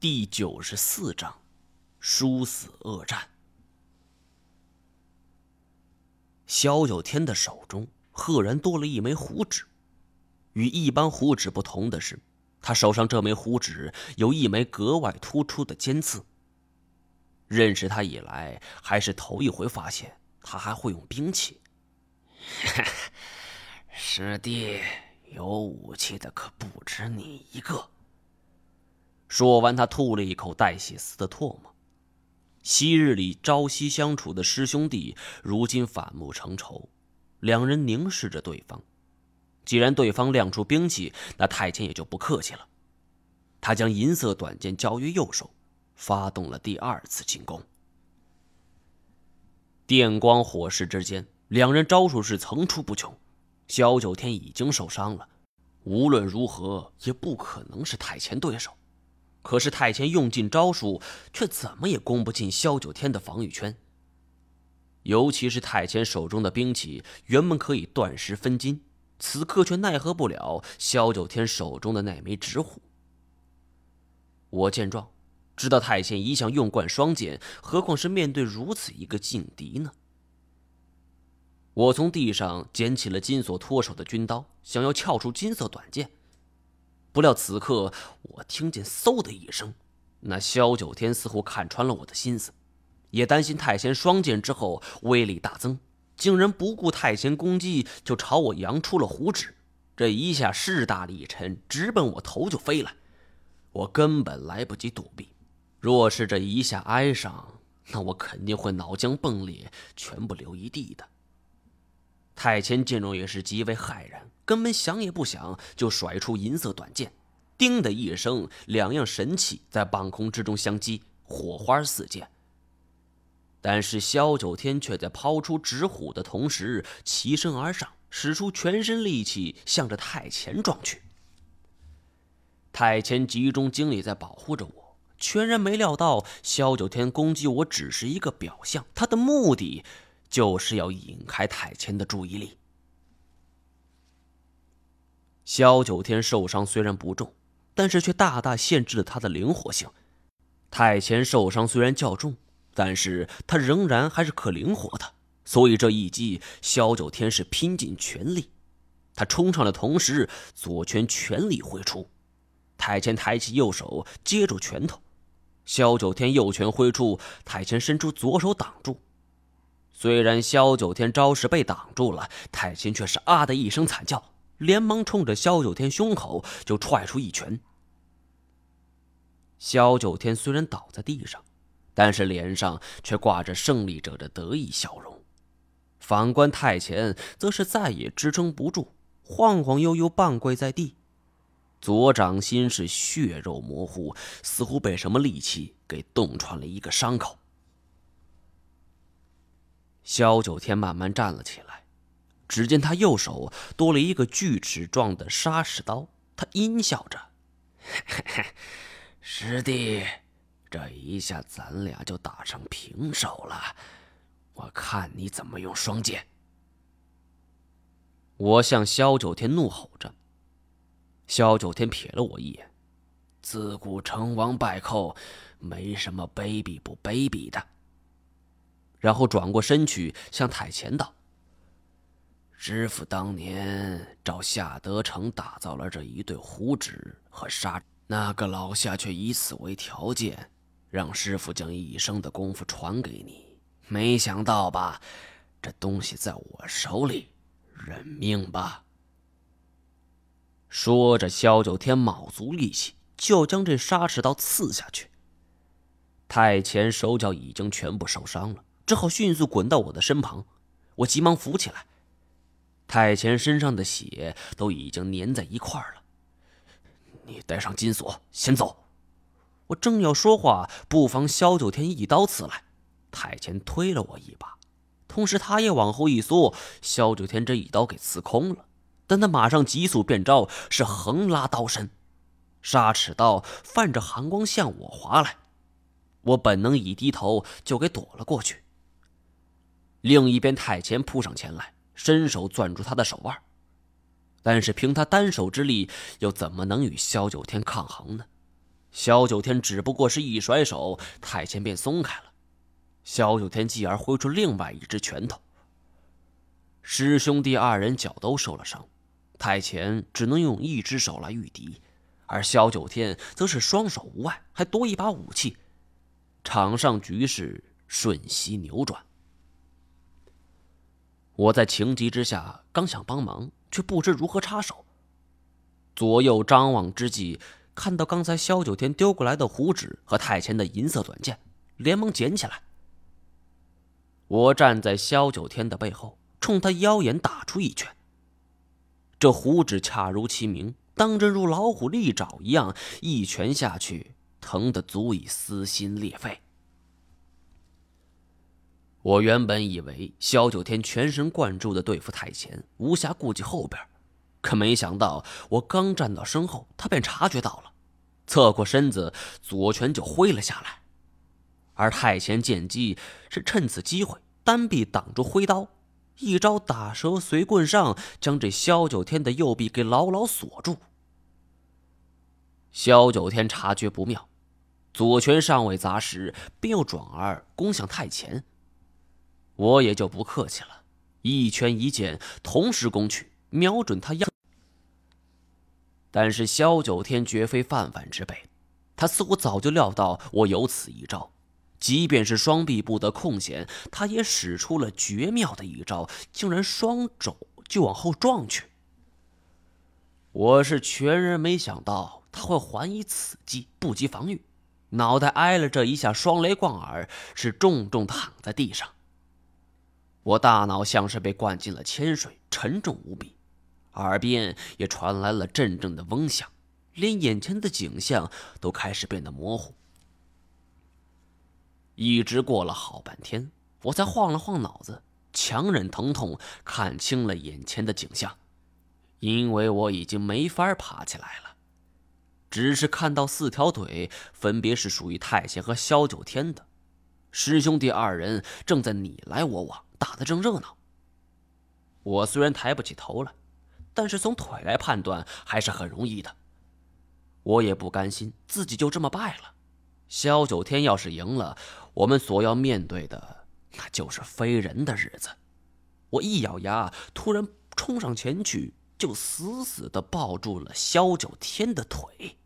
第九十四章：殊死恶战。萧九天的手中赫然多了一枚虎指，与一般虎指不同的是，他手上这枚虎指有一枚格外突出的尖刺。认识他以来，还是头一回发现他还会用兵器。师弟，有武器的可不止你一个。说完，他吐了一口带血丝的唾沫。昔日里朝夕相处的师兄弟，如今反目成仇。两人凝视着对方。既然对方亮出兵器，那太监也就不客气了。他将银色短剑交于右手，发动了第二次进攻。电光火石之间，两人招数是层出不穷。萧九天已经受伤了，无论如何也不可能是太监对手。可是太前用尽招数，却怎么也攻不进萧九天的防御圈。尤其是太前手中的兵器，原本可以断石分金，此刻却奈何不了萧九天手中的那枚纸虎。我见状，知道太前一向用惯双剑，何况是面对如此一个劲敌呢？我从地上捡起了金锁脱手的军刀，想要撬出金色短剑。不料此刻，我听见“嗖”的一声，那萧九天似乎看穿了我的心思，也担心太贤双剑之后威力大增，竟然不顾太贤攻击，就朝我扬出了虎指。这一下势大力沉，直奔我头就飞来，我根本来不及躲避。若是这一下挨上，那我肯定会脑浆迸裂，全部流一地的。太前见状也是极为骇然。根本想也不想，就甩出银色短剑，叮的一声，两样神器在半空之中相击，火花四溅。但是萧九天却在抛出纸虎的同时，起身而上，使出全身力气向着太前撞去。太前集中精力在保护着我，全然没料到萧九天攻击我只是一个表象，他的目的就是要引开太谦的注意力。萧九天受伤虽然不重，但是却大大限制了他的灵活性。太谦受伤虽然较重，但是他仍然还是可灵活的。所以这一击，萧九天是拼尽全力。他冲上的同时，左拳全力挥出。太谦抬起右手接住拳头，萧九天右拳挥出，太谦伸出左手挡住。虽然萧九天招式被挡住了，太前却是啊的一声惨叫。连忙冲着萧九天胸口就踹出一拳。萧九天虽然倒在地上，但是脸上却挂着胜利者的得意笑容。反观太前，则是再也支撑不住，晃晃悠悠半跪在地，左掌心是血肉模糊，似乎被什么利器给洞穿了一个伤口。萧九天慢慢站了起来。只见他右手多了一个锯齿状的砂石刀，他阴笑着：“嘿嘿师弟，这一下咱俩就打成平手了，我看你怎么用双剑。”我向萧九天怒吼着，萧九天瞥了我一眼：“自古成王败寇，没什么卑鄙不卑鄙的。”然后转过身去向太前道。师傅当年找夏德成打造了这一对虎指和沙，那个老夏却以此为条件，让师傅将一生的功夫传给你。没想到吧，这东西在我手里，认命吧。说着，萧九天卯足力气，就要将这砂石刀刺下去。太前手脚已经全部受伤了，只好迅速滚到我的身旁，我急忙扶起来。太前身上的血都已经粘在一块儿了，你带上金锁，先走。我正要说话，不妨萧九天一刀刺来，太前推了我一把，同时他也往后一缩，萧九天这一刀给刺空了。但他马上急速变招，是横拉刀身，杀齿刀泛着寒光向我划来，我本能一低头就给躲了过去。另一边，太前扑上前来。伸手攥住他的手腕，但是凭他单手之力，又怎么能与萧九天抗衡呢？萧九天只不过是一甩手，太前便松开了。萧九天继而挥出另外一只拳头。师兄弟二人脚都受了伤，太前只能用一只手来御敌，而萧九天则是双手无碍，还多一把武器。场上局势瞬息扭转。我在情急之下刚想帮忙，却不知如何插手。左右张望之际，看到刚才萧九天丢过来的胡纸和太前的银色短剑，连忙捡起来。我站在萧九天的背后，冲他腰眼打出一拳。这胡纸恰如其名，当真如老虎利爪一样，一拳下去，疼得足以撕心裂肺。我原本以为萧九天全神贯注的对付太前，无暇顾及后边，可没想到我刚站到身后，他便察觉到了，侧过身子，左拳就挥了下来。而太前见机是趁此机会单臂挡住挥刀，一招打蛇随棍上，将这萧九天的右臂给牢牢锁住。萧九天察觉不妙，左拳尚未砸实，便又转而攻向太前。我也就不客气了，一拳一剑同时攻去，瞄准他腰。但是萧九天绝非泛泛之辈，他似乎早就料到我有此一招，即便是双臂不得空闲，他也使出了绝妙的一招，竟然双肘就往后撞去。我是全然没想到他会还以此计，不及防御，脑袋挨了这一下双雷贯耳，是重重躺在地上。我大脑像是被灌进了铅水，沉重无比，耳边也传来了阵阵的嗡响，连眼前的景象都开始变得模糊。一直过了好半天，我才晃了晃脑子，强忍疼痛看清了眼前的景象，因为我已经没法爬起来了，只是看到四条腿分别是属于太监和萧九天的，师兄弟二人正在你来我往。打得正热闹。我虽然抬不起头来，但是从腿来判断还是很容易的。我也不甘心自己就这么败了。萧九天要是赢了，我们所要面对的那就是非人的日子。我一咬牙，突然冲上前去，就死死的抱住了萧九天的腿。